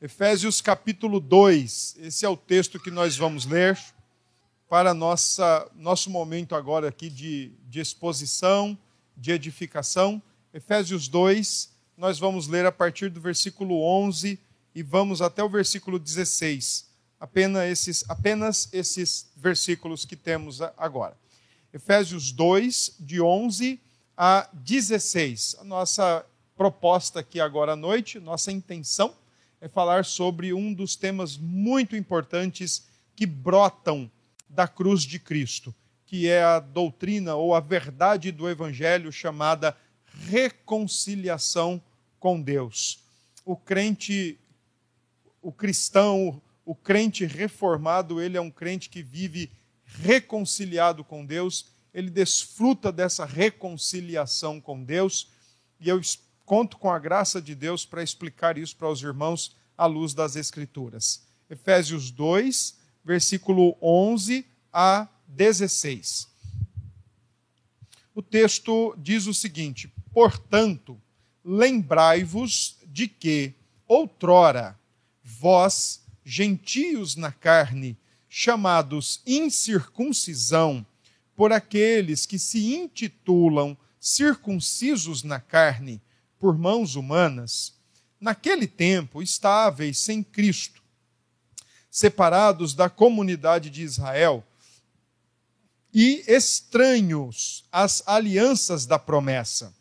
Efésios capítulo 2, esse é o texto que nós vamos ler para nossa, nosso momento agora aqui de, de exposição, de edificação. Efésios 2, nós vamos ler a partir do versículo 11 e vamos até o versículo 16. Apenas esses, apenas esses versículos que temos agora. Efésios 2, de 11 a 16. A nossa proposta aqui agora à noite, nossa intenção é falar sobre um dos temas muito importantes que brotam da cruz de Cristo, que é a doutrina ou a verdade do Evangelho chamada reconciliação com Deus. O crente, o cristão, o crente reformado, ele é um crente que vive reconciliado com Deus, ele desfruta dessa reconciliação com Deus, e eu conto com a graça de Deus para explicar isso para os irmãos à luz das Escrituras. Efésios 2, versículo 11 a 16. O texto diz o seguinte: Portanto, lembrai-vos de que, outrora, vós, gentios na carne, chamados incircuncisão, por aqueles que se intitulam circuncisos na carne, por mãos humanas, naquele tempo estáveis sem Cristo, separados da comunidade de Israel e estranhos às alianças da promessa,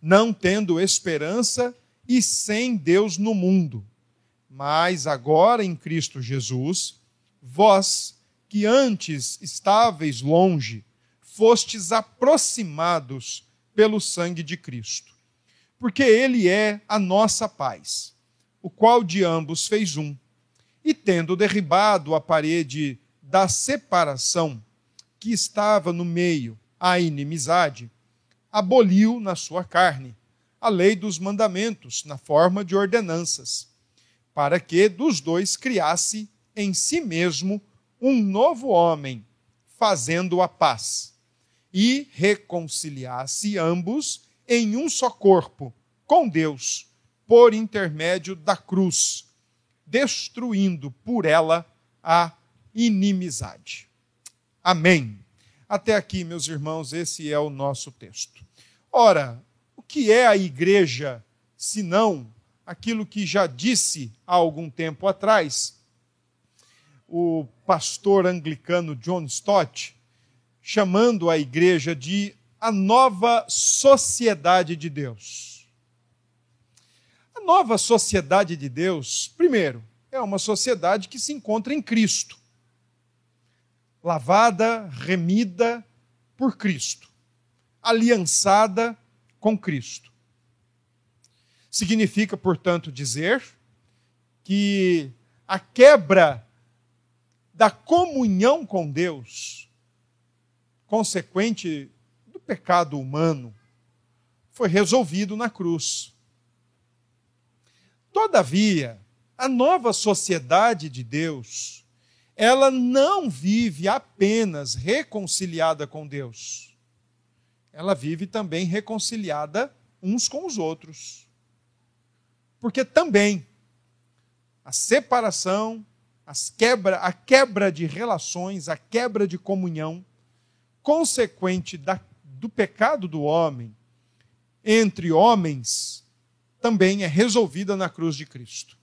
não tendo esperança e sem Deus no mundo. Mas agora em Cristo Jesus, vós que antes estáveis longe, fostes aproximados pelo sangue de Cristo porque ele é a nossa paz, o qual de ambos fez um. E tendo derribado a parede da separação que estava no meio, a inimizade, aboliu na sua carne a lei dos mandamentos na forma de ordenanças, para que dos dois criasse em si mesmo um novo homem, fazendo a paz, e reconciliasse ambos em um só corpo com Deus por intermédio da cruz, destruindo por ela a inimizade. Amém. Até aqui, meus irmãos, esse é o nosso texto. Ora, o que é a igreja, senão aquilo que já disse há algum tempo atrás o pastor anglicano John Stott, chamando a igreja de a nova sociedade de Deus. A nova sociedade de Deus, primeiro, é uma sociedade que se encontra em Cristo, lavada, remida por Cristo, aliançada com Cristo. Significa, portanto, dizer que a quebra da comunhão com Deus, consequente pecado humano foi resolvido na cruz. Todavia, a nova sociedade de Deus, ela não vive apenas reconciliada com Deus. Ela vive também reconciliada uns com os outros. Porque também a separação, as quebra, a quebra de relações, a quebra de comunhão, consequente da do pecado do homem entre homens também é resolvida na cruz de Cristo.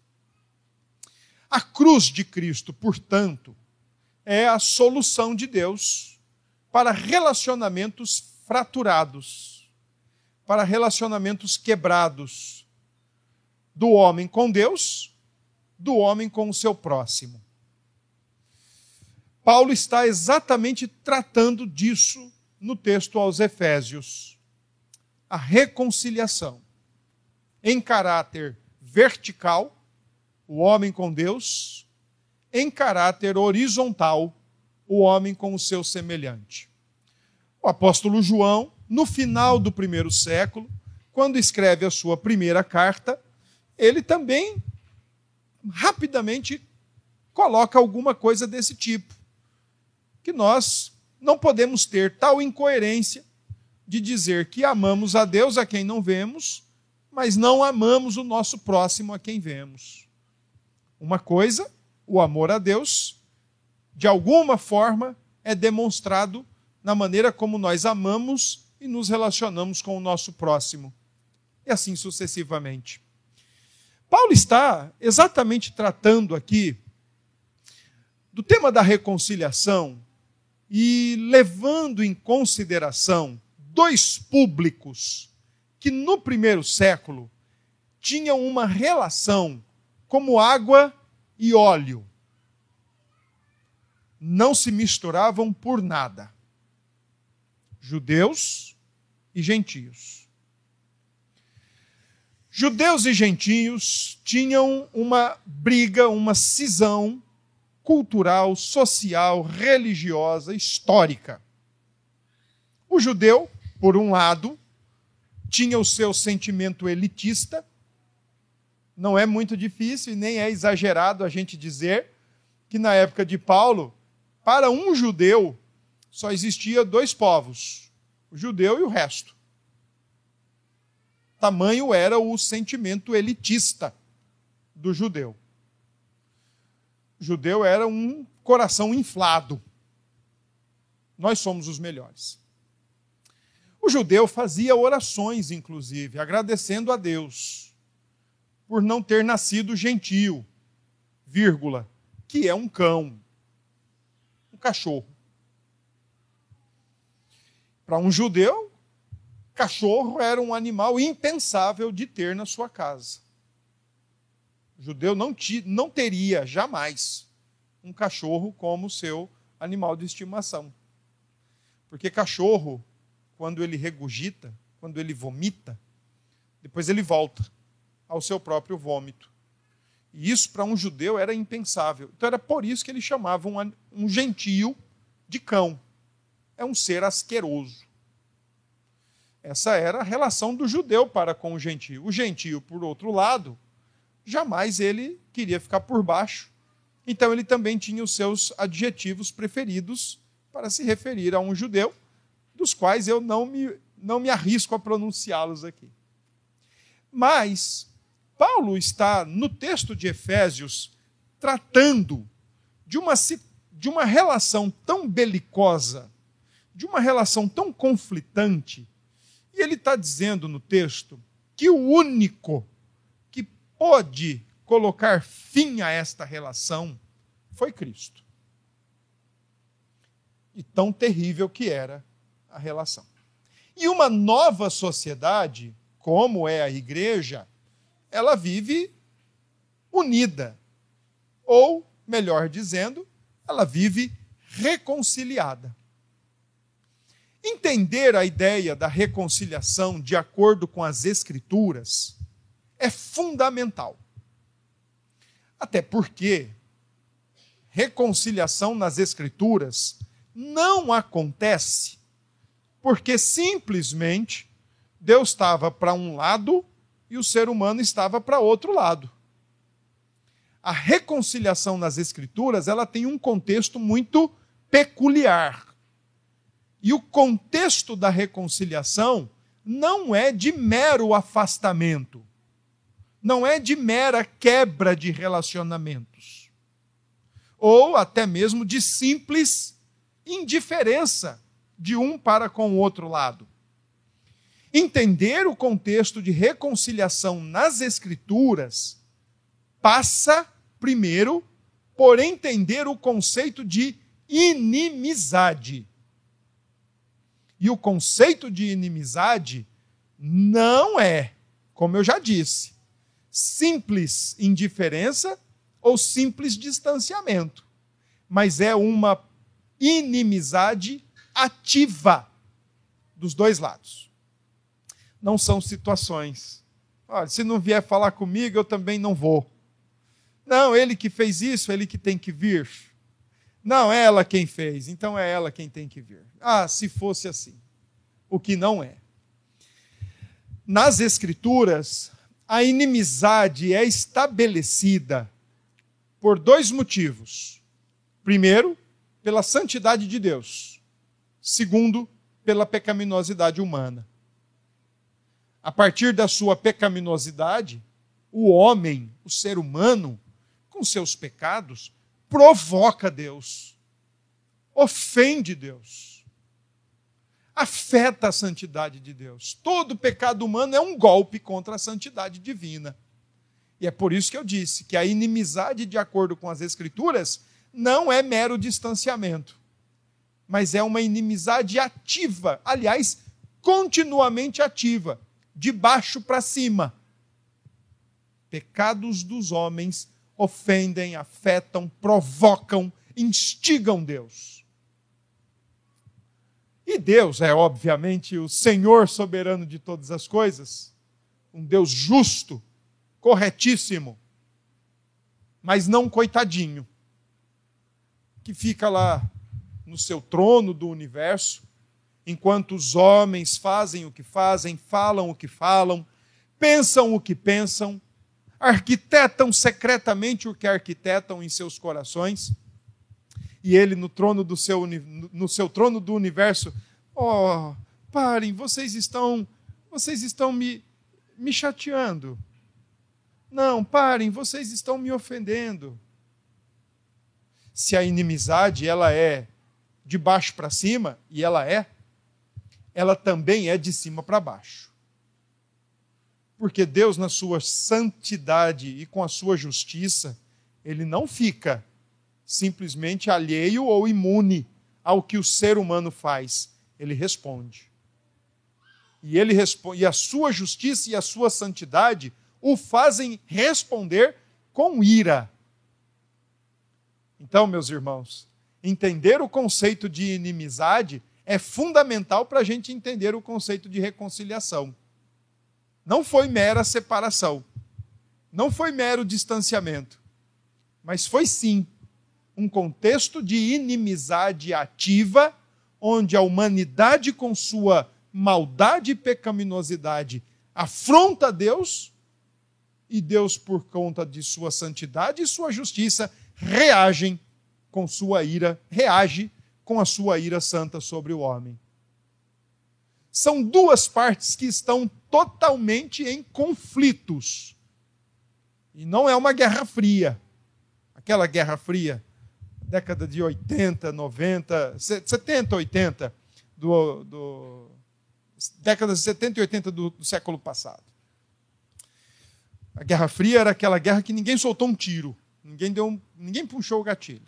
A cruz de Cristo, portanto, é a solução de Deus para relacionamentos fraturados, para relacionamentos quebrados do homem com Deus, do homem com o seu próximo. Paulo está exatamente tratando disso no texto aos Efésios, a reconciliação em caráter vertical, o homem com Deus, em caráter horizontal, o homem com o seu semelhante. O apóstolo João, no final do primeiro século, quando escreve a sua primeira carta, ele também rapidamente coloca alguma coisa desse tipo, que nós não podemos ter tal incoerência de dizer que amamos a Deus a quem não vemos, mas não amamos o nosso próximo a quem vemos. Uma coisa, o amor a Deus, de alguma forma, é demonstrado na maneira como nós amamos e nos relacionamos com o nosso próximo. E assim sucessivamente. Paulo está exatamente tratando aqui do tema da reconciliação e levando em consideração dois públicos que no primeiro século tinham uma relação como água e óleo. Não se misturavam por nada. Judeus e gentios. Judeus e gentios tinham uma briga, uma cisão cultural, social, religiosa, histórica. O judeu, por um lado, tinha o seu sentimento elitista. Não é muito difícil e nem é exagerado a gente dizer que na época de Paulo, para um judeu, só existia dois povos: o judeu e o resto. Tamanho era o sentimento elitista do judeu. Judeu era um coração inflado. Nós somos os melhores. O judeu fazia orações, inclusive, agradecendo a Deus por não ter nascido gentio, vírgula, que é um cão, um cachorro. Para um judeu, cachorro era um animal impensável de ter na sua casa. O judeu não, ti, não teria jamais um cachorro como seu animal de estimação. Porque cachorro, quando ele regurgita, quando ele vomita, depois ele volta ao seu próprio vômito. E isso para um judeu era impensável. Então era por isso que eles chamavam um gentio de cão. É um ser asqueroso. Essa era a relação do judeu para com o gentio. O gentio, por outro lado, jamais ele queria ficar por baixo. Então ele também tinha os seus adjetivos preferidos para se referir a um judeu, dos quais eu não me, não me arrisco a pronunciá-los aqui. Mas Paulo está no texto de Efésios tratando de uma, de uma relação tão belicosa, de uma relação tão conflitante, e ele está dizendo no texto que o único pode colocar fim a esta relação foi Cristo. E tão terrível que era a relação. E uma nova sociedade, como é a igreja, ela vive unida. Ou, melhor dizendo, ela vive reconciliada. Entender a ideia da reconciliação de acordo com as Escrituras é fundamental. Até porque reconciliação nas Escrituras não acontece porque simplesmente Deus estava para um lado e o ser humano estava para outro lado. A reconciliação nas Escrituras ela tem um contexto muito peculiar. E o contexto da reconciliação não é de mero afastamento, não é de mera quebra de relacionamentos, ou até mesmo de simples indiferença de um para com o outro lado. Entender o contexto de reconciliação nas Escrituras passa, primeiro, por entender o conceito de inimizade. E o conceito de inimizade não é, como eu já disse, simples indiferença ou simples distanciamento, mas é uma inimizade ativa dos dois lados. Não são situações. Olha, se não vier falar comigo, eu também não vou. Não, ele que fez isso, ele que tem que vir. Não, é ela quem fez, então é ela quem tem que vir. Ah, se fosse assim. O que não é. Nas Escrituras, a inimizade é estabelecida por dois motivos. Primeiro, pela santidade de Deus. Segundo, pela pecaminosidade humana. A partir da sua pecaminosidade, o homem, o ser humano, com seus pecados, provoca Deus, ofende Deus, afeta a santidade de Deus. Todo pecado humano é um golpe contra a santidade divina. E é por isso que eu disse que a inimizade, de acordo com as Escrituras, não é mero distanciamento, mas é uma inimizade ativa, aliás, continuamente ativa, de baixo para cima. Pecados dos homens ofendem, afetam, provocam, instigam Deus. E Deus é, obviamente, o Senhor soberano de todas as coisas, um Deus justo, corretíssimo, mas não coitadinho, que fica lá no seu trono do universo, enquanto os homens fazem o que fazem, falam o que falam, pensam o que pensam, arquitetam secretamente o que arquitetam em seus corações, e ele no trono do seu, no seu trono do universo, oh, parem, vocês estão, vocês estão me, me chateando. Não, parem, vocês estão me ofendendo. Se a inimizade ela é de baixo para cima, e ela é, ela também é de cima para baixo. Porque Deus, na sua santidade e com a sua justiça, ele não fica simplesmente alheio ou imune ao que o ser humano faz. Ele responde. E ele responde, e a sua justiça e a sua santidade o fazem responder com ira. Então, meus irmãos, entender o conceito de inimizade é fundamental para a gente entender o conceito de reconciliação. Não foi mera separação, não foi mero distanciamento, mas foi sim um contexto de inimizade ativa, onde a humanidade, com sua maldade e pecaminosidade, afronta Deus e Deus, por conta de sua santidade e sua justiça, reagem com sua ira, reage com a sua ira santa sobre o homem. São duas partes que estão totalmente em conflitos. E não é uma guerra fria. Aquela guerra fria, década de 80, 90, 70, 80, do, do décadas de 70 e 80 do, do século passado. A Guerra Fria era aquela guerra que ninguém soltou um tiro, ninguém, deu um, ninguém puxou o gatilho.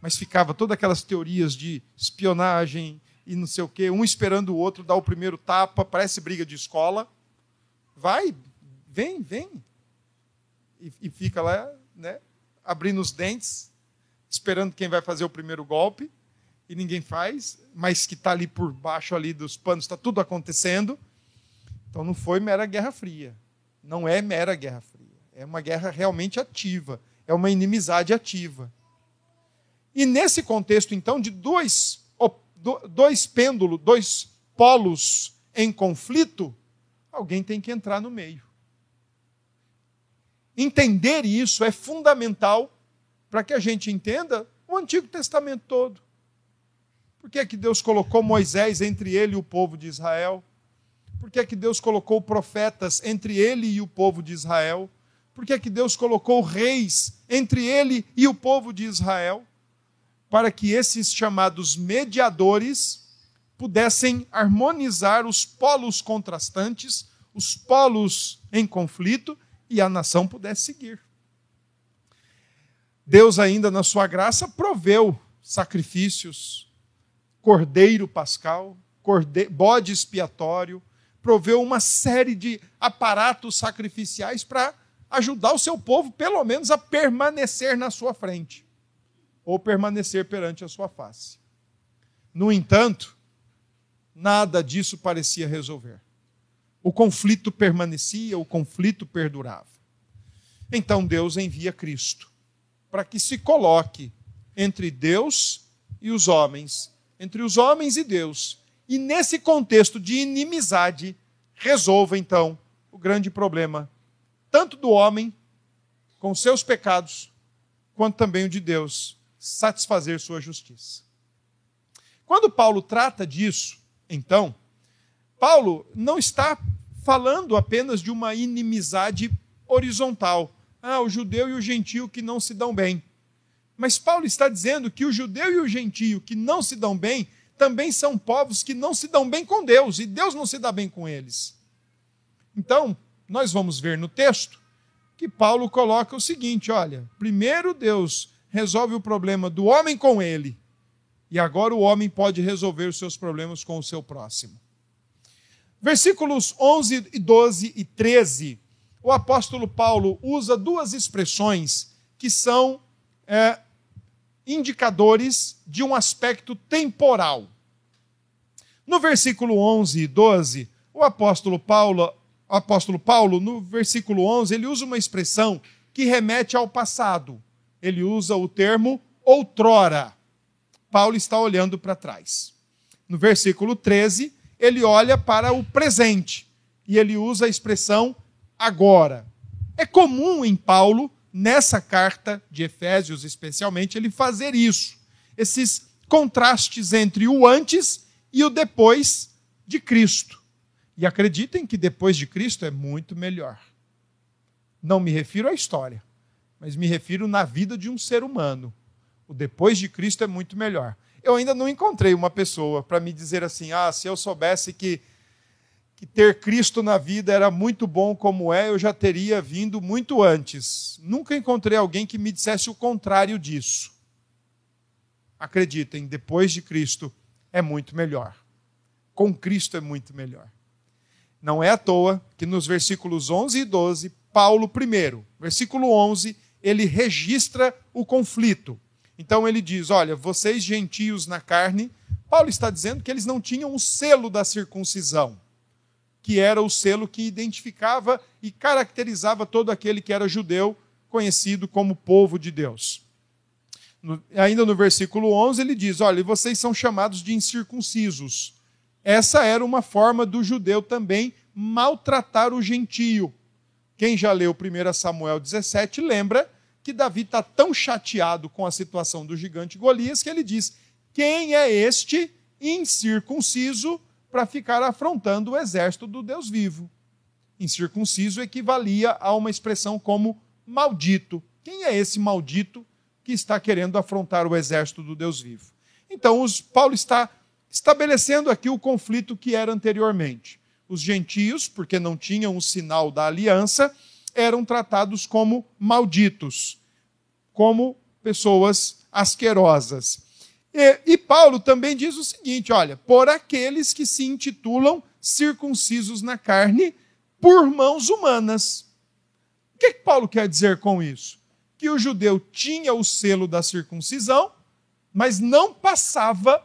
Mas ficava todas aquelas teorias de espionagem e não sei o quê, um esperando o outro dar o primeiro tapa, parece briga de escola. Vai, vem, vem. E, e fica lá, né, abrindo os dentes, esperando quem vai fazer o primeiro golpe, e ninguém faz, mas que está ali por baixo ali dos panos, está tudo acontecendo. Então não foi mera Guerra Fria não é mera guerra fria. É uma guerra realmente ativa. É uma inimizade ativa. E nesse contexto, então, de dois, dois pêndulos, dois polos em conflito, alguém tem que entrar no meio. Entender isso é fundamental para que a gente entenda o Antigo Testamento todo. Por que é que Deus colocou Moisés entre ele e o povo de Israel? Por que é que Deus colocou profetas entre ele e o povo de Israel? Por que é que Deus colocou reis entre ele e o povo de Israel? Para que esses chamados mediadores pudessem harmonizar os polos contrastantes, os polos em conflito e a nação pudesse seguir. Deus, ainda na sua graça, proveu sacrifícios, cordeiro pascal, bode expiatório, proveu uma série de aparatos sacrificiais para ajudar o seu povo, pelo menos, a permanecer na sua frente, ou permanecer perante a sua face. No entanto, nada disso parecia resolver. O conflito permanecia, o conflito perdurava. Então Deus envia Cristo para que se coloque entre Deus e os homens, entre os homens e Deus, e nesse contexto de inimizade, resolva então o grande problema, tanto do homem com seus pecados, quanto também o de Deus, satisfazer sua justiça. Quando Paulo trata disso, então, Paulo não está falando apenas de uma inimizade horizontal. Ah, o judeu e o gentio que não se dão bem. Mas Paulo está dizendo que o judeu e o gentio que não se dão bem também são povos que não se dão bem com Deus, e Deus não se dá bem com eles. Então, nós vamos ver no texto que Paulo coloca o seguinte: olha, primeiro Deus resolve o problema do homem com ele, e agora o homem pode resolver os seus problemas com o seu próximo. Versículos 11, 12 e 13, o apóstolo Paulo usa duas expressões que são é, indicadores de um aspecto temporal. No versículo 11 e 12, o apóstolo Paulo, o apóstolo Paulo, no versículo 11, ele usa uma expressão que remete ao passado. Ele usa o termo outrora. Paulo está olhando para trás. No versículo 13, ele olha para o presente e ele usa a expressão agora. É comum em Paulo nessa carta de Efésios, especialmente, ele fazer isso. Esses contrastes entre o antes e o depois de Cristo. E acreditem que depois de Cristo é muito melhor. Não me refiro à história, mas me refiro na vida de um ser humano. O depois de Cristo é muito melhor. Eu ainda não encontrei uma pessoa para me dizer assim: ah, se eu soubesse que que ter Cristo na vida era muito bom como é, eu já teria vindo muito antes. Nunca encontrei alguém que me dissesse o contrário disso. Acreditem, depois de Cristo é muito melhor. Com Cristo é muito melhor. Não é à toa que nos versículos 11 e 12, Paulo, primeiro, versículo 11, ele registra o conflito. Então ele diz: Olha, vocês gentios na carne, Paulo está dizendo que eles não tinham o selo da circuncisão que era o selo que identificava e caracterizava todo aquele que era judeu, conhecido como povo de Deus. No, ainda no versículo 11, ele diz: Olha, vocês são chamados de incircuncisos. Essa era uma forma do judeu também maltratar o gentio. Quem já leu 1 Samuel 17 lembra que Davi está tão chateado com a situação do gigante Golias que ele diz: Quem é este incircunciso para ficar afrontando o exército do Deus vivo. Incircunciso equivalia a uma expressão como maldito. Quem é esse maldito que está querendo afrontar o exército do Deus vivo? Então, os, Paulo está estabelecendo aqui o conflito que era anteriormente. Os gentios, porque não tinham o sinal da aliança, eram tratados como malditos, como pessoas asquerosas. E, e, Paulo também diz o seguinte: olha, por aqueles que se intitulam circuncisos na carne por mãos humanas. O que, que Paulo quer dizer com isso? Que o judeu tinha o selo da circuncisão, mas não passava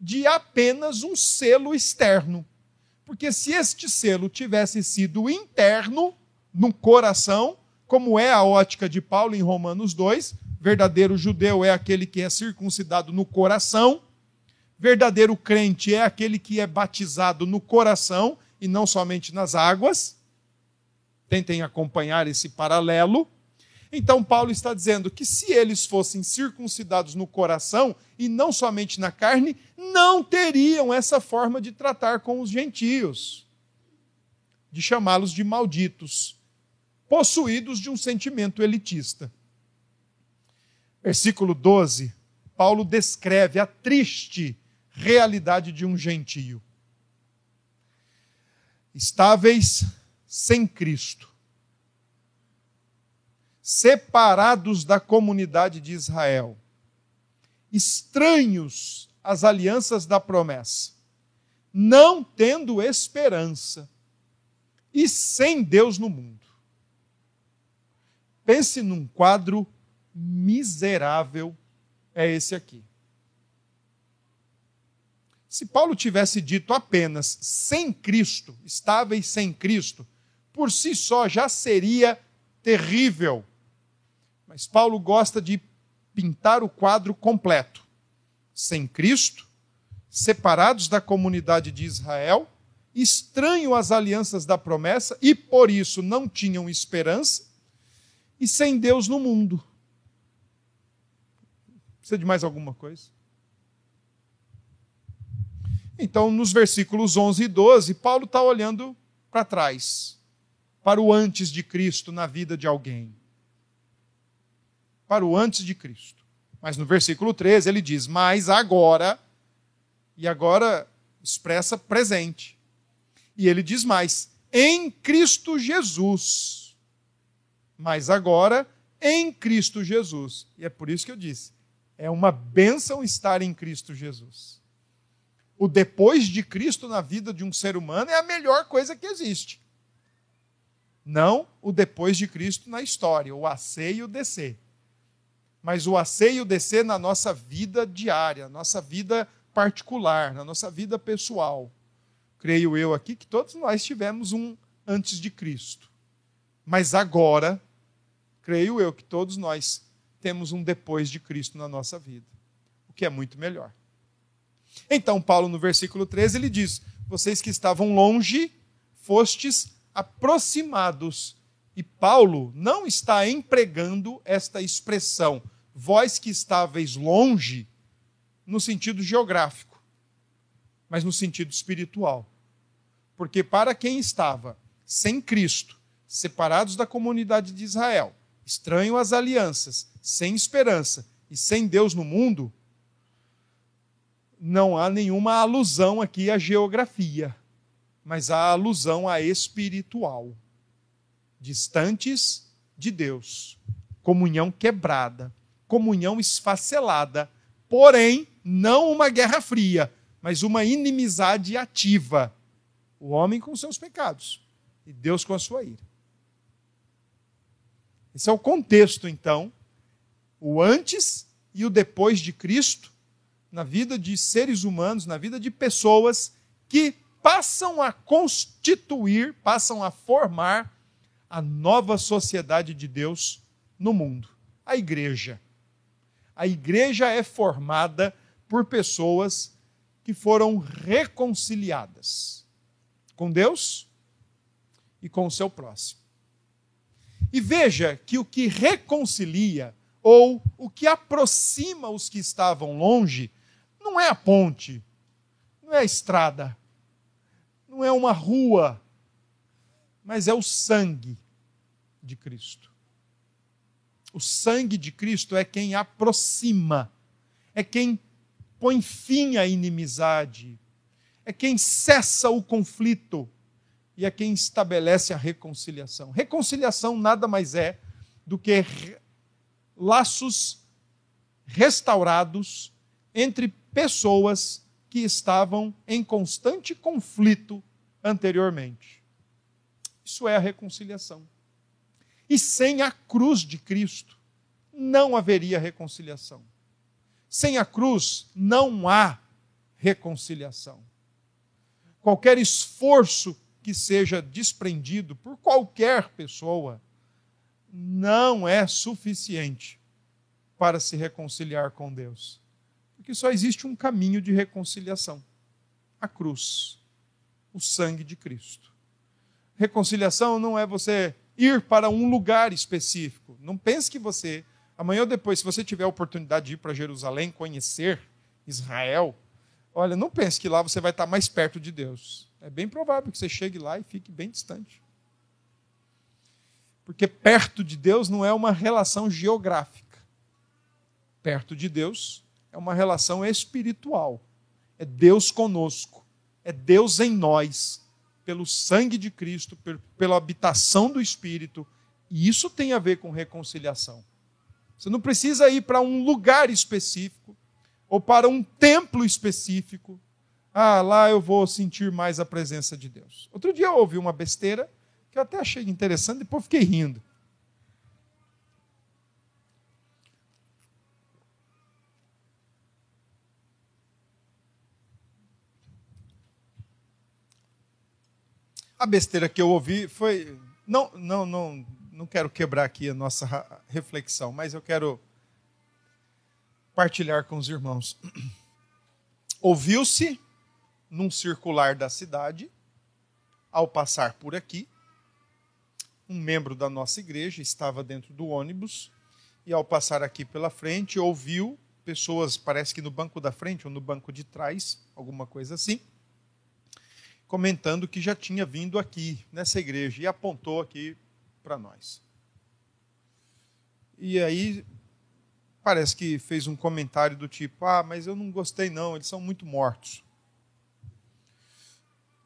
de apenas um selo externo. Porque se este selo tivesse sido interno, no coração, como é a ótica de Paulo em Romanos 2, Verdadeiro judeu é aquele que é circuncidado no coração. Verdadeiro crente é aquele que é batizado no coração e não somente nas águas. Tentem acompanhar esse paralelo. Então, Paulo está dizendo que se eles fossem circuncidados no coração e não somente na carne, não teriam essa forma de tratar com os gentios, de chamá-los de malditos, possuídos de um sentimento elitista. Versículo 12, Paulo descreve a triste realidade de um gentio. Estáveis sem Cristo, separados da comunidade de Israel, estranhos às alianças da promessa, não tendo esperança e sem Deus no mundo. Pense num quadro miserável é esse aqui. Se Paulo tivesse dito apenas sem Cristo, estáveis sem Cristo, por si só já seria terrível. Mas Paulo gosta de pintar o quadro completo. Sem Cristo, separados da comunidade de Israel, estranho às alianças da promessa e por isso não tinham esperança, e sem Deus no mundo. Precisa de mais alguma coisa? Então, nos versículos 11 e 12, Paulo está olhando para trás, para o antes de Cristo na vida de alguém. para o antes de Cristo. Mas no versículo 13 ele diz: Mas agora, e agora expressa presente. E ele diz mais: em Cristo Jesus. Mas agora, em Cristo Jesus. E é por isso que eu disse: é uma bênção estar em Cristo Jesus. O depois de Cristo na vida de um ser humano é a melhor coisa que existe. Não o depois de Cristo na história, o AC e o DC. Mas o AC e o DC na nossa vida diária, nossa vida particular, na nossa vida pessoal. Creio eu aqui que todos nós tivemos um antes de Cristo. Mas agora, creio eu que todos nós temos um depois de Cristo na nossa vida, o que é muito melhor. Então, Paulo, no versículo 13, ele diz: Vocês que estavam longe, fostes aproximados. E Paulo não está empregando esta expressão, vós que estáveis longe, no sentido geográfico, mas no sentido espiritual. Porque para quem estava sem Cristo, separados da comunidade de Israel, estranho às alianças, sem esperança e sem Deus no mundo, não há nenhuma alusão aqui à geografia, mas há alusão à espiritual. Distantes de Deus, comunhão quebrada, comunhão esfacelada, porém não uma guerra fria, mas uma inimizade ativa. O homem com seus pecados e Deus com a sua ira. Esse é o contexto, então, o antes e o depois de Cristo na vida de seres humanos, na vida de pessoas que passam a constituir, passam a formar a nova sociedade de Deus no mundo, a igreja. A igreja é formada por pessoas que foram reconciliadas com Deus e com o seu próximo. E veja que o que reconcilia ou o que aproxima os que estavam longe não é a ponte, não é a estrada, não é uma rua, mas é o sangue de Cristo. O sangue de Cristo é quem aproxima, é quem põe fim à inimizade, é quem cessa o conflito e é quem estabelece a reconciliação. Reconciliação nada mais é do que laços restaurados entre pessoas que estavam em constante conflito anteriormente. Isso é a reconciliação. E sem a cruz de Cristo, não haveria reconciliação. Sem a cruz não há reconciliação. Qualquer esforço que seja desprendido por qualquer pessoa não é suficiente para se reconciliar com Deus. Porque só existe um caminho de reconciliação: a cruz, o sangue de Cristo. Reconciliação não é você ir para um lugar específico. Não pense que você Amanhã ou depois, se você tiver a oportunidade de ir para Jerusalém, conhecer Israel, olha, não pense que lá você vai estar mais perto de Deus. É bem provável que você chegue lá e fique bem distante. Porque perto de Deus não é uma relação geográfica. Perto de Deus é uma relação espiritual. É Deus conosco. É Deus em nós. Pelo sangue de Cristo, pela habitação do Espírito. E isso tem a ver com reconciliação. Você não precisa ir para um lugar específico ou para um templo específico. Ah, lá eu vou sentir mais a presença de Deus. Outro dia eu ouvi uma besteira que eu até achei interessante, depois fiquei rindo. A besteira que eu ouvi foi. Não, não, não, não quero quebrar aqui a nossa reflexão, mas eu quero partilhar com os irmãos. Ouviu-se num circular da cidade, ao passar por aqui, um membro da nossa igreja estava dentro do ônibus e, ao passar aqui pela frente, ouviu pessoas, parece que no banco da frente ou no banco de trás, alguma coisa assim, comentando que já tinha vindo aqui nessa igreja e apontou aqui para nós. E aí parece que fez um comentário do tipo: Ah, mas eu não gostei, não, eles são muito mortos.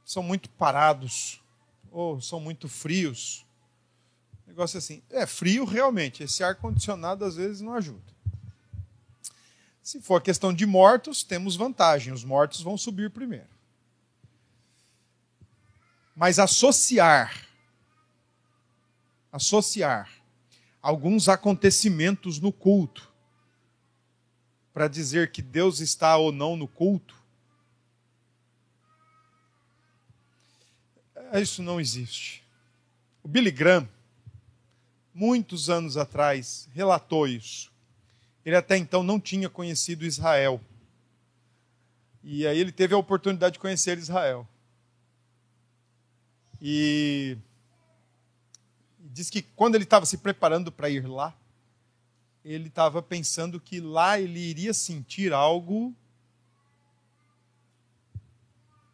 São muito parados, ou são muito frios. Negócio assim. É frio realmente, esse ar-condicionado às vezes não ajuda. Se for questão de mortos, temos vantagem, os mortos vão subir primeiro. Mas associar, associar alguns acontecimentos no culto para dizer que Deus está ou não no culto, isso não existe. O Billy Graham, muitos anos atrás, relatou isso. Ele até então não tinha conhecido Israel. E aí ele teve a oportunidade de conhecer Israel. E diz que quando ele estava se preparando para ir lá, ele estava pensando que lá ele iria sentir algo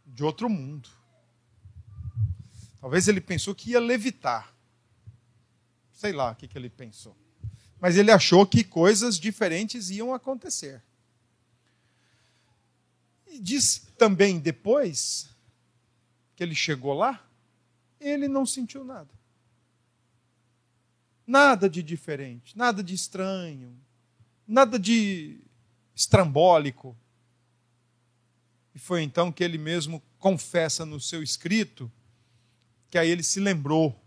de outro mundo. Talvez ele pensou que ia levitar. Sei lá o que, que ele pensou mas ele achou que coisas diferentes iam acontecer. E diz também depois que ele chegou lá, ele não sentiu nada. Nada de diferente, nada de estranho, nada de estrambólico. E foi então que ele mesmo confessa no seu escrito que aí ele se lembrou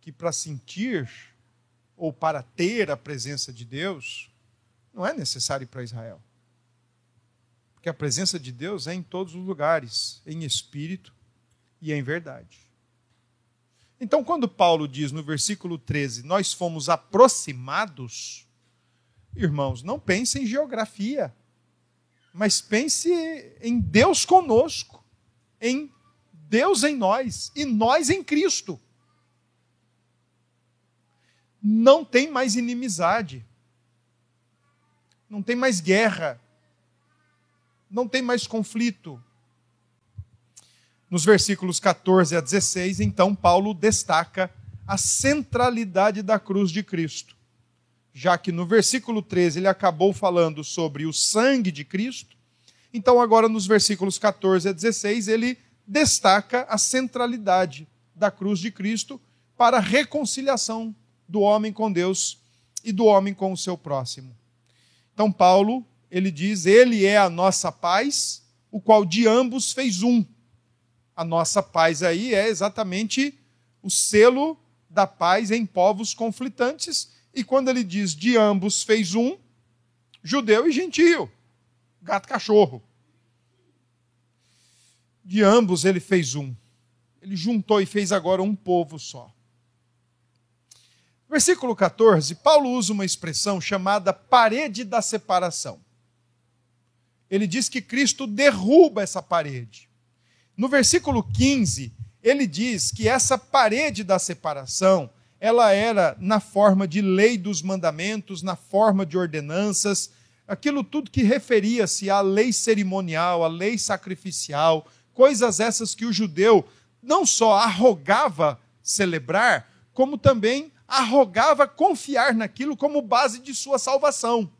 que para sentir ou para ter a presença de Deus, não é necessário para Israel. Porque a presença de Deus é em todos os lugares, em espírito e em verdade. Então, quando Paulo diz no versículo 13, nós fomos aproximados, irmãos, não pense em geografia, mas pense em Deus conosco, em Deus em nós e nós em Cristo. Não tem mais inimizade, não tem mais guerra, não tem mais conflito. Nos versículos 14 a 16, então, Paulo destaca a centralidade da cruz de Cristo, já que no versículo 13 ele acabou falando sobre o sangue de Cristo, então, agora nos versículos 14 a 16, ele destaca a centralidade da cruz de Cristo para a reconciliação do homem com Deus e do homem com o seu próximo. Então, Paulo, ele diz: Ele é a nossa paz, o qual de ambos fez um. A nossa paz aí é exatamente o selo da paz em povos conflitantes. E quando ele diz de ambos fez um, judeu e gentio, gato cachorro. De ambos ele fez um. Ele juntou e fez agora um povo só. Versículo 14, Paulo usa uma expressão chamada parede da separação. Ele diz que Cristo derruba essa parede. No versículo 15, ele diz que essa parede da separação, ela era na forma de lei dos mandamentos, na forma de ordenanças, aquilo tudo que referia-se à lei cerimonial, à lei sacrificial, coisas essas que o judeu não só arrogava celebrar, como também arrogava confiar naquilo como base de sua salvação.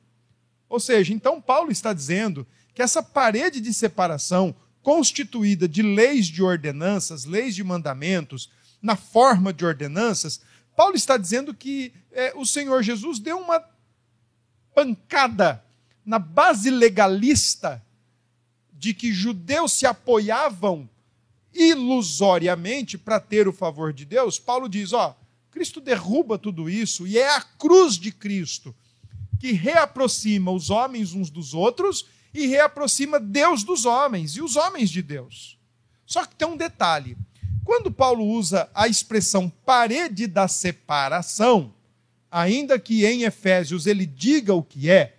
Ou seja, então Paulo está dizendo que essa parede de separação, constituída de leis de ordenanças, leis de mandamentos, na forma de ordenanças, Paulo está dizendo que é, o Senhor Jesus deu uma pancada na base legalista de que judeus se apoiavam ilusoriamente para ter o favor de Deus. Paulo diz: ó, Cristo derruba tudo isso e é a cruz de Cristo que reaproxima os homens uns dos outros e reaproxima Deus dos homens e os homens de Deus. Só que tem um detalhe. Quando Paulo usa a expressão parede da separação, ainda que em Efésios ele diga o que é,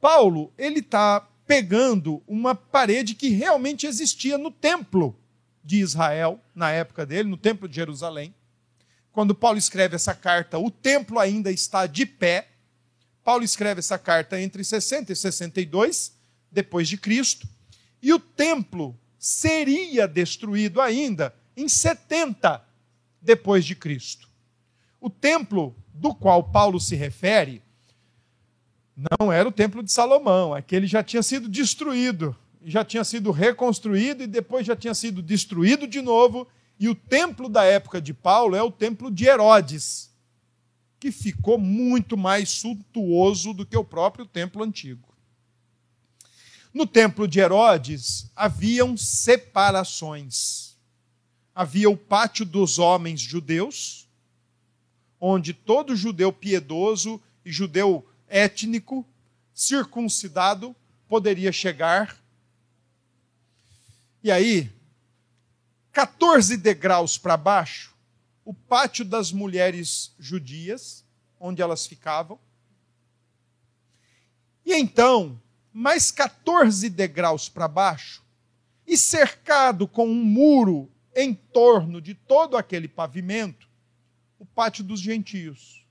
Paulo ele está pegando uma parede que realmente existia no templo de Israel, na época dele, no templo de Jerusalém quando Paulo escreve essa carta, o templo ainda está de pé. Paulo escreve essa carta entre 60 e 62 depois de Cristo, e o templo seria destruído ainda em 70 depois de Cristo. O templo do qual Paulo se refere Não era o templo de Salomão, aquele já tinha sido destruído, já tinha sido reconstruído e depois já tinha sido destruído de novo. E o templo da época de Paulo é o templo de Herodes, que ficou muito mais suntuoso do que o próprio templo antigo. No templo de Herodes haviam separações. Havia o pátio dos homens judeus, onde todo judeu piedoso e judeu étnico, circuncidado, poderia chegar. E aí, 14 degraus para baixo, o pátio das mulheres judias, onde elas ficavam. E então, mais 14 degraus para baixo, e cercado com um muro em torno de todo aquele pavimento, o pátio dos gentios.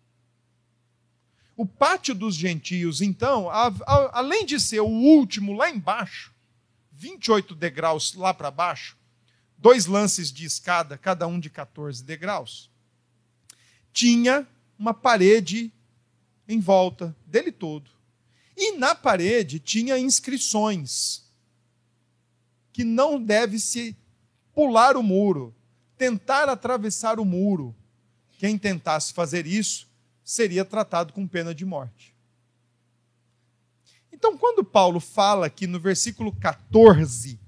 O pátio dos gentios, então, a, a, além de ser o último lá embaixo, 28 degraus lá para baixo, dois lances de escada, cada um de 14 degraus, tinha uma parede em volta dele todo. E na parede tinha inscrições que não deve se pular o muro, tentar atravessar o muro. Quem tentasse fazer isso seria tratado com pena de morte. Então, quando Paulo fala aqui no versículo 14,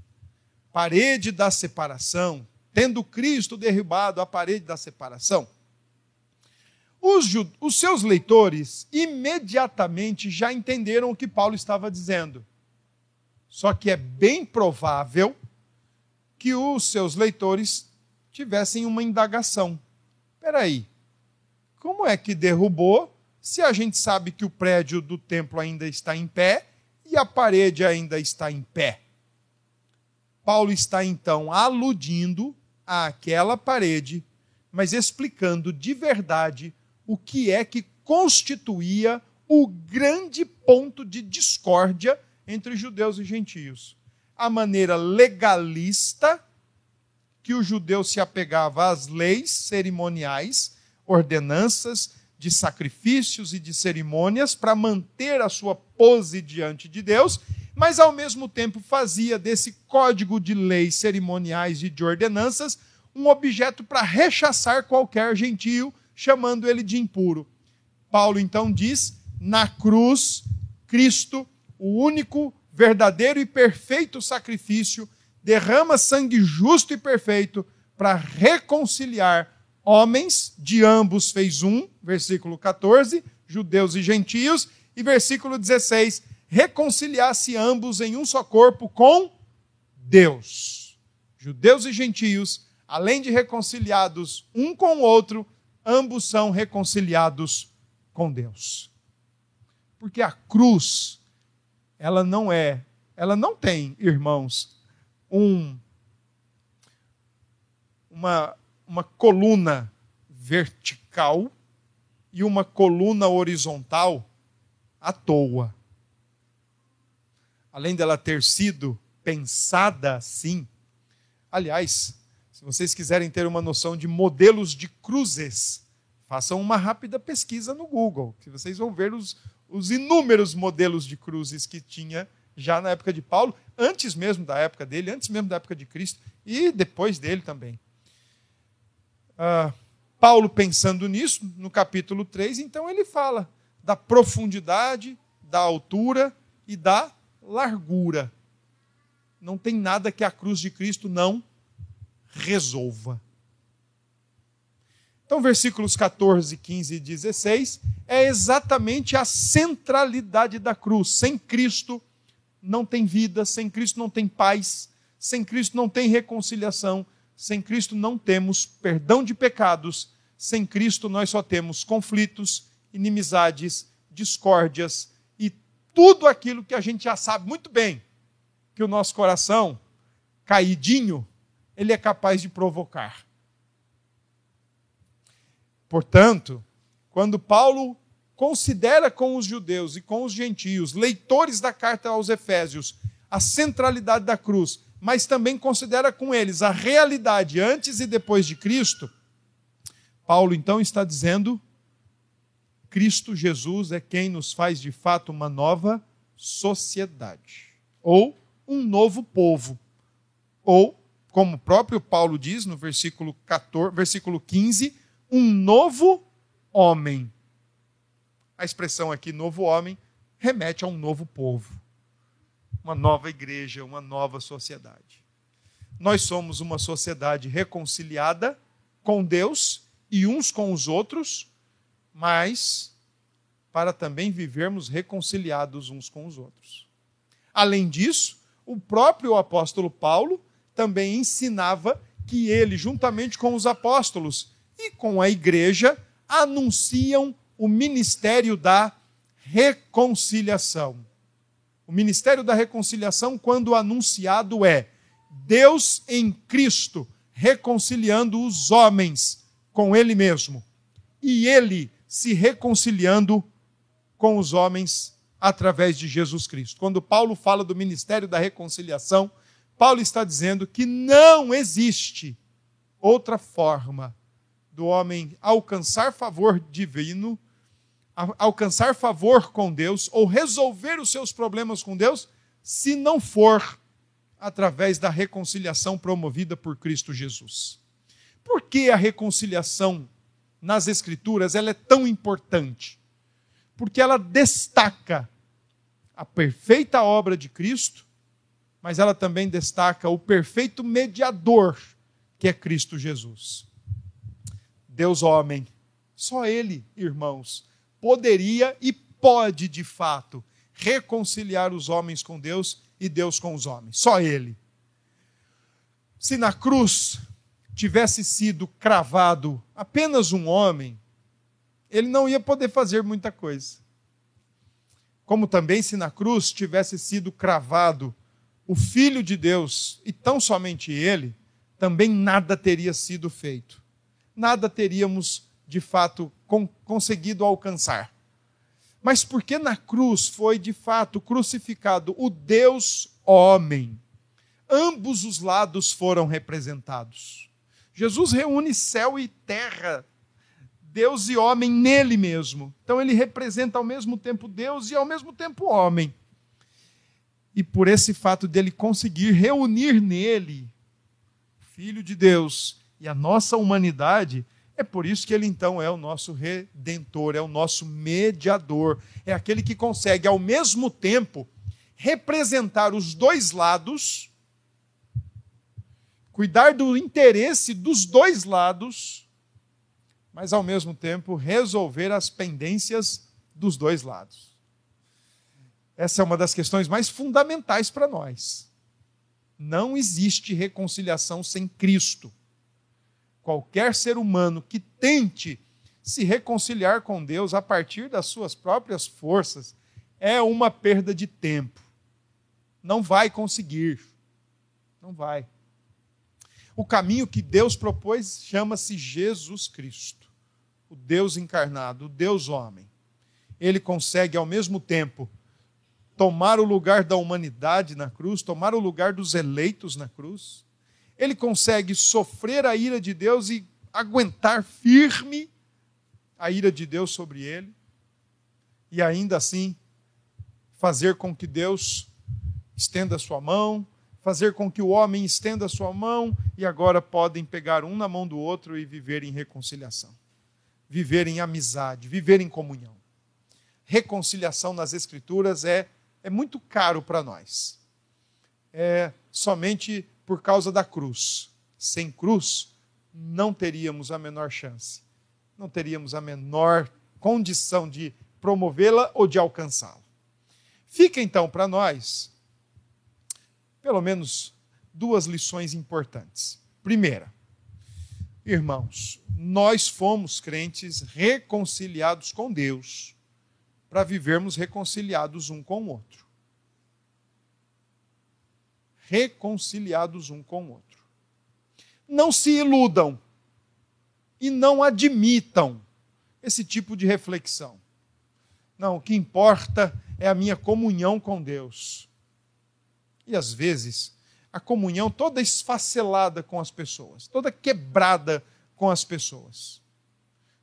parede da separação, tendo Cristo derribado a parede da separação, os, os, seus leitores imediatamente já entenderam o que Paulo estava dizendo. Só que é bem provável que os seus leitores tivessem uma indagação. Espera aí, como é que derrubou se a gente sabe que o prédio do templo ainda está em pé e a parede ainda está em pé? Paulo está então aludindo àquela parede, mas explicando de verdade o que é que constituía o grande ponto de discórdia entre judeus e gentios. A maneira legalista que o judeu se apegava às leis cerimoniais ordenanças, de sacrifícios e de cerimônias para manter a sua pose diante de Deus, mas ao mesmo tempo fazia desse código de leis cerimoniais e de ordenanças um objeto para rechaçar qualquer gentio, chamando ele de impuro. Paulo então diz: na cruz, Cristo, o único, verdadeiro e perfeito sacrifício, derrama sangue justo e perfeito para reconciliar homens, de ambos fez um, versículo 14, judeus e gentios, e versículo 16, reconciliasse ambos em um só corpo com Deus. Judeus e gentios, além de reconciliados um com o outro, ambos são reconciliados com Deus. Porque a cruz, ela não é, ela não tem, irmãos, um uma uma coluna vertical e uma coluna horizontal à toa. Além dela ter sido pensada assim, aliás, se vocês quiserem ter uma noção de modelos de cruzes, façam uma rápida pesquisa no Google, que vocês vão ver os, os inúmeros modelos de cruzes que tinha já na época de Paulo, antes mesmo da época dele, antes mesmo da época de Cristo e depois dele também ah, Paulo pensando nisso, no capítulo 3, então ele fala da profundidade, da altura e da largura. Não tem nada que a cruz de Cristo não resolva. Então, versículos 14, 15 e 16 é exatamente a centralidade da cruz. Sem Cristo não tem vida, sem Cristo não tem paz, sem Cristo não tem reconciliação, sem Cristo não temos perdão de pecados, sem Cristo nós só temos conflitos, inimizades, discórdias e tudo aquilo que a gente já sabe muito bem que o nosso coração, caidinho, ele é capaz de provocar. Portanto, quando Paulo considera com os judeus e com os gentios, leitores da carta aos Efésios, a centralidade da cruz, mas também considera com eles a realidade antes e depois de Cristo, Paulo então está dizendo Cristo Jesus é quem nos faz de fato uma nova sociedade, ou um novo povo, ou, como o próprio Paulo diz no versículo, 14, versículo 15, um novo homem. A expressão aqui, novo homem, remete a um novo povo, uma nova igreja, uma nova sociedade. Nós somos uma sociedade reconciliada com Deus e uns com os outros, mas para também vivermos reconciliados uns com os outros. Além disso, o próprio apóstolo Paulo também ensinava que ele, juntamente com os apóstolos e com a igreja, anunciam o ministério da reconciliação. O ministério da reconciliação, quando anunciado, é Deus em Cristo reconciliando os homens com Ele mesmo e Ele se reconciliando com os homens através de Jesus Cristo. Quando Paulo fala do ministério da reconciliação, Paulo está dizendo que não existe outra forma do homem alcançar favor divino, alcançar favor com Deus ou resolver os seus problemas com Deus, se não for através da reconciliação promovida por Cristo Jesus. Por que a reconciliação nas Escrituras ela é tão importante? Porque ela destaca a perfeita obra de Cristo, mas ela também destaca o perfeito mediador, que é Cristo Jesus. Deus homem, só Ele, irmãos, poderia e pode de fato reconciliar os homens com Deus e Deus com os homens. Só Ele. Se na cruz tivesse sido cravado apenas um homem, ele não ia poder fazer muita coisa. Como também se na cruz tivesse sido cravado o Filho de Deus e tão somente ele, também nada teria sido feito. Nada teríamos, de fato, conseguido alcançar. Mas porque na cruz foi de fato crucificado o Deus homem. Ambos os lados foram representados. Jesus reúne céu e terra, Deus e homem nele mesmo. Então ele representa ao mesmo tempo Deus e ao mesmo tempo homem. E por esse fato dele conseguir reunir nele Filho de Deus e a nossa humanidade, é por isso que ele então é o nosso redentor, é o nosso mediador, é aquele que consegue ao mesmo tempo representar os dois lados, cuidar do interesse dos dois lados, mas ao mesmo tempo resolver as pendências dos dois lados. Essa é uma das questões mais fundamentais para nós. Não existe reconciliação sem Cristo qualquer ser humano que tente se reconciliar com Deus a partir das suas próprias forças é uma perda de tempo. Não vai conseguir. Não vai. O caminho que Deus propôs chama-se Jesus Cristo, o Deus encarnado, o Deus homem. Ele consegue ao mesmo tempo tomar o lugar da humanidade na cruz, tomar o lugar dos eleitos na cruz, ele consegue sofrer a ira de Deus e aguentar firme a ira de Deus sobre ele, e ainda assim fazer com que Deus estenda sua mão, fazer com que o homem estenda sua mão, e agora podem pegar um na mão do outro e viver em reconciliação, viver em amizade, viver em comunhão. Reconciliação nas Escrituras é, é muito caro para nós. É somente por causa da cruz. Sem cruz, não teríamos a menor chance, não teríamos a menor condição de promovê-la ou de alcançá-la. Fica então para nós, pelo menos, duas lições importantes. Primeira, irmãos, nós fomos crentes reconciliados com Deus para vivermos reconciliados um com o outro reconciliados um com o outro. Não se iludam e não admitam esse tipo de reflexão. Não, o que importa é a minha comunhão com Deus. E às vezes, a comunhão toda esfacelada com as pessoas, toda quebrada com as pessoas.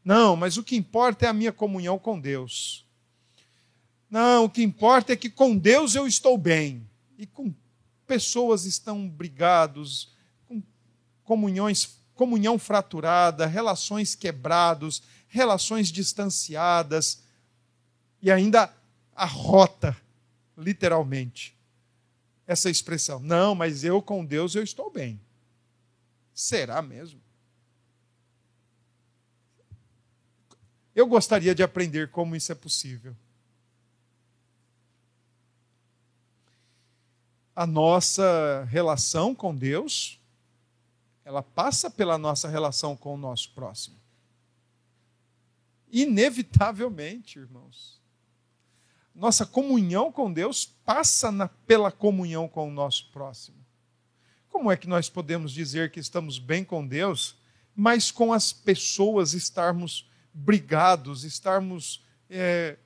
Não, mas o que importa é a minha comunhão com Deus. Não, o que importa é que com Deus eu estou bem. E com pessoas estão brigados, com comunhões, comunhão fraturada, relações quebrados, relações distanciadas e ainda a rota, literalmente. Essa expressão. Não, mas eu com Deus eu estou bem. Será mesmo? Eu gostaria de aprender como isso é possível. A nossa relação com Deus, ela passa pela nossa relação com o nosso próximo. Inevitavelmente, irmãos. Nossa comunhão com Deus passa na, pela comunhão com o nosso próximo. Como é que nós podemos dizer que estamos bem com Deus, mas com as pessoas estarmos brigados, estarmos é,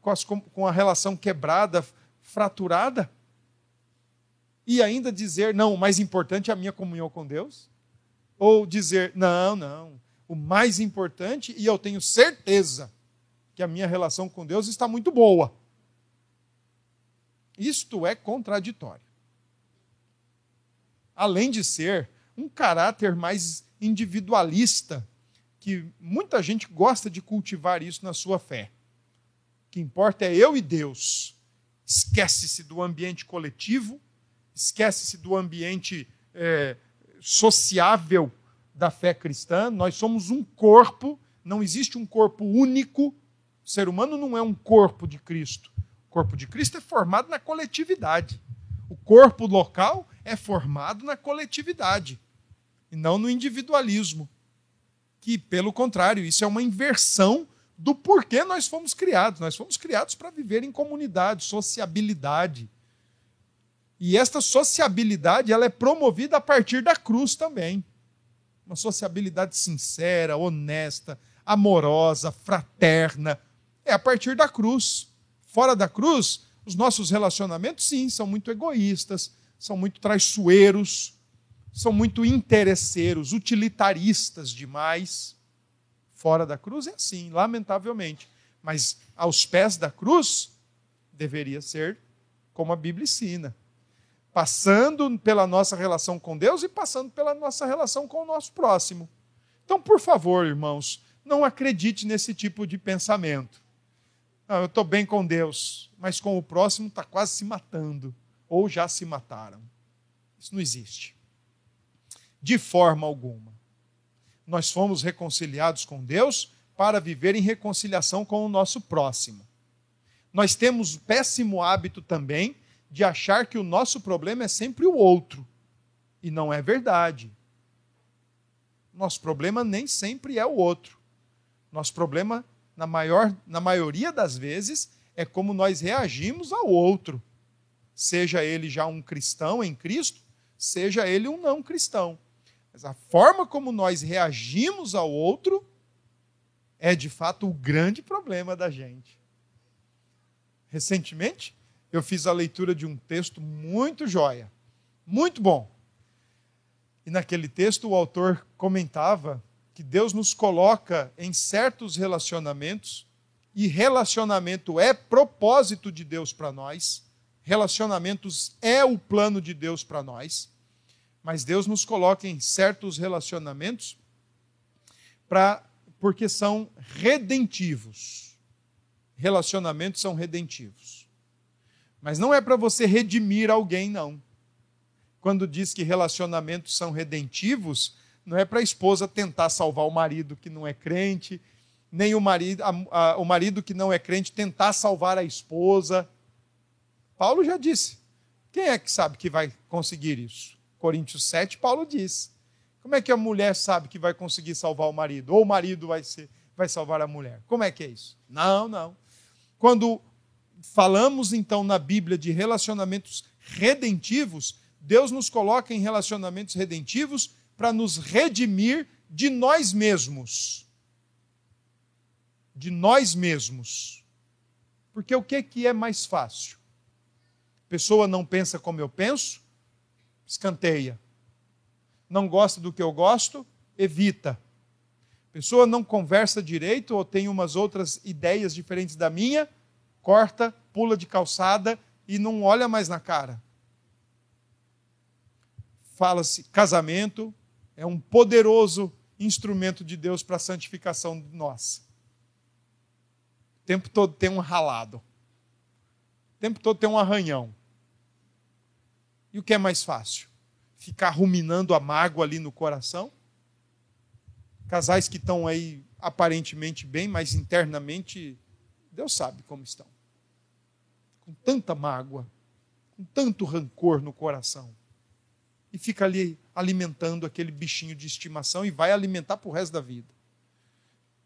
com, as, com a relação quebrada, fraturada? E ainda dizer, não, o mais importante é a minha comunhão com Deus? Ou dizer, não, não, o mais importante, e eu tenho certeza que a minha relação com Deus está muito boa. Isto é contraditório. Além de ser um caráter mais individualista que muita gente gosta de cultivar isso na sua fé. O que importa é eu e Deus. Esquece-se do ambiente coletivo, esquece-se do ambiente é, sociável da fé cristã. Nós somos um corpo, não existe um corpo único. O ser humano não é um corpo de Cristo. O corpo de Cristo é formado na coletividade. O corpo local é formado na coletividade e não no individualismo que, pelo contrário, isso é uma inversão do porquê nós fomos criados. Nós fomos criados para viver em comunidade, sociabilidade. E esta sociabilidade ela é promovida a partir da cruz também. Uma sociabilidade sincera, honesta, amorosa, fraterna. É a partir da cruz. Fora da cruz, os nossos relacionamentos, sim, são muito egoístas, são muito traiçoeiros, são muito interesseiros, utilitaristas demais. Fora da cruz é assim, lamentavelmente. Mas aos pés da cruz, deveria ser como a Bíblia ensina. Passando pela nossa relação com Deus e passando pela nossa relação com o nosso próximo. Então, por favor, irmãos, não acredite nesse tipo de pensamento. Não, eu estou bem com Deus, mas com o próximo está quase se matando, ou já se mataram. Isso não existe de forma alguma. Nós fomos reconciliados com Deus para viver em reconciliação com o nosso próximo. Nós temos o péssimo hábito também de achar que o nosso problema é sempre o outro. E não é verdade. Nosso problema nem sempre é o outro. Nosso problema, na, maior, na maioria das vezes, é como nós reagimos ao outro. Seja ele já um cristão em Cristo, seja ele um não cristão. Mas a forma como nós reagimos ao outro é de fato o grande problema da gente. Recentemente, eu fiz a leitura de um texto muito joia, muito bom. E naquele texto o autor comentava que Deus nos coloca em certos relacionamentos e relacionamento é propósito de Deus para nós. Relacionamentos é o plano de Deus para nós. Mas Deus nos coloca em certos relacionamentos para porque são redentivos. Relacionamentos são redentivos. Mas não é para você redimir alguém, não. Quando diz que relacionamentos são redentivos, não é para a esposa tentar salvar o marido que não é crente, nem o marido, a, a, o marido que não é crente tentar salvar a esposa. Paulo já disse: quem é que sabe que vai conseguir isso? Coríntios 7, Paulo diz. Como é que a mulher sabe que vai conseguir salvar o marido? Ou o marido vai, ser, vai salvar a mulher? Como é que é isso? Não, não. Quando falamos então na Bíblia de relacionamentos redentivos, Deus nos coloca em relacionamentos redentivos para nos redimir de nós mesmos. De nós mesmos. Porque o que, é mais fácil? Pessoa não pensa como eu penso, escanteia. Não gosta do que eu gosto, evita. Pessoa não conversa direito ou tem umas outras ideias diferentes da minha, corta, pula de calçada e não olha mais na cara. Fala-se casamento é um poderoso instrumento de Deus para a santificação de nós. O tempo todo tem um ralado. O tempo todo tem um arranhão. E o que é mais fácil? Ficar ruminando a mágoa ali no coração? Casais que estão aí aparentemente bem, mas internamente Deus sabe como estão. Com tanta mágoa, com tanto rancor no coração. E fica ali alimentando aquele bichinho de estimação e vai alimentar para o resto da vida.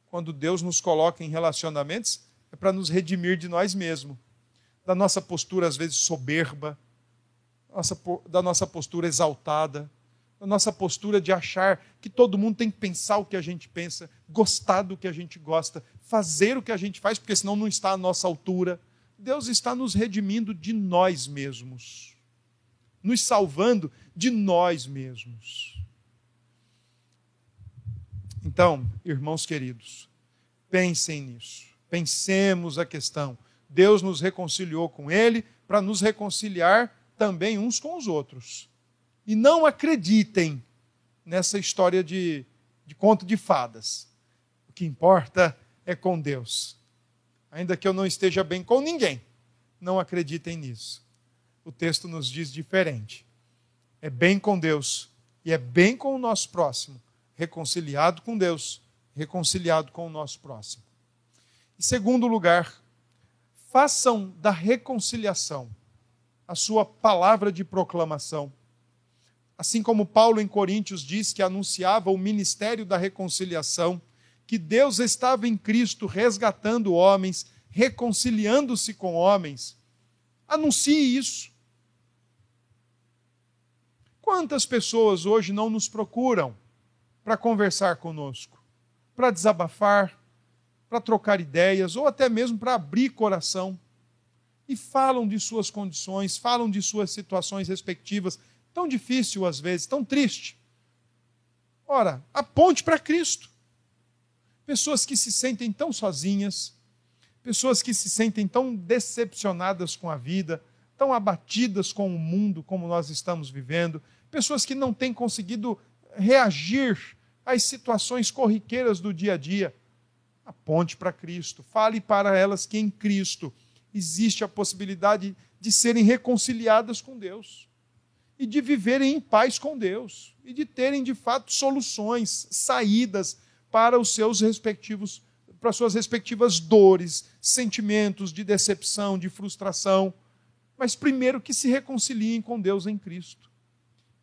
Quando Deus nos coloca em relacionamentos, é para nos redimir de nós mesmos, da nossa postura às vezes soberba, da nossa postura exaltada, da nossa postura de achar que todo mundo tem que pensar o que a gente pensa, gostar do que a gente gosta, fazer o que a gente faz, porque senão não está à nossa altura. Deus está nos redimindo de nós mesmos, nos salvando de nós mesmos. Então, irmãos queridos, pensem nisso, pensemos a questão. Deus nos reconciliou com Ele para nos reconciliar também uns com os outros. E não acreditem nessa história de, de conto de fadas. O que importa é com Deus. Ainda que eu não esteja bem com ninguém, não acreditem nisso. O texto nos diz diferente é bem com Deus e é bem com o nosso próximo, reconciliado com Deus, reconciliado com o nosso próximo. Em segundo lugar, façam da reconciliação a sua palavra de proclamação. Assim como Paulo em Coríntios diz que anunciava o ministério da reconciliação, que Deus estava em Cristo resgatando homens, reconciliando-se com homens. Anuncie isso. Quantas pessoas hoje não nos procuram para conversar conosco, para desabafar, para trocar ideias ou até mesmo para abrir coração e falam de suas condições, falam de suas situações respectivas, tão difícil às vezes, tão triste. Ora, aponte para Cristo. Pessoas que se sentem tão sozinhas, pessoas que se sentem tão decepcionadas com a vida, tão abatidas com o mundo como nós estamos vivendo, pessoas que não têm conseguido reagir às situações corriqueiras do dia a dia. Aponte para Cristo, fale para elas que em Cristo existe a possibilidade de serem reconciliadas com Deus e de viverem em paz com Deus e de terem de fato soluções, saídas para os seus respectivos para suas respectivas dores, sentimentos de decepção, de frustração, mas primeiro que se reconciliem com Deus em Cristo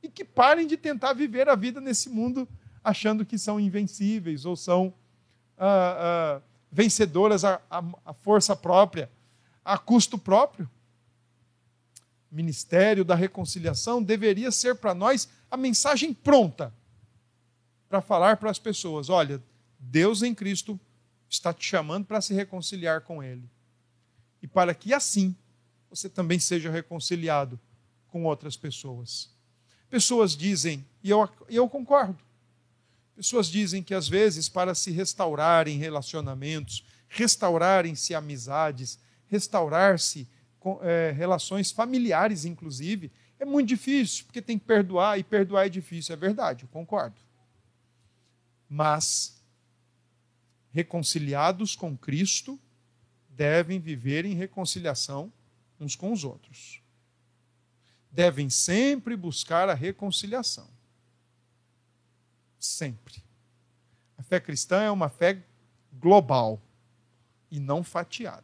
e que parem de tentar viver a vida nesse mundo achando que são invencíveis ou são ah, ah, vencedoras à, à força própria, a custo próprio. O ministério da reconciliação deveria ser para nós a mensagem pronta para falar para as pessoas: olha, Deus em Cristo está te chamando para se reconciliar com Ele. E para que assim você também seja reconciliado com outras pessoas. Pessoas dizem, e eu, eu concordo, pessoas dizem que às vezes para se restaurarem relacionamentos, restaurarem-se amizades, restaurar-se é, relações familiares, inclusive, é muito difícil, porque tem que perdoar, e perdoar é difícil, é verdade, eu concordo. Mas, reconciliados com Cristo, devem viver em reconciliação uns com os outros devem sempre buscar a reconciliação. Sempre. A fé cristã é uma fé global e não fatiada.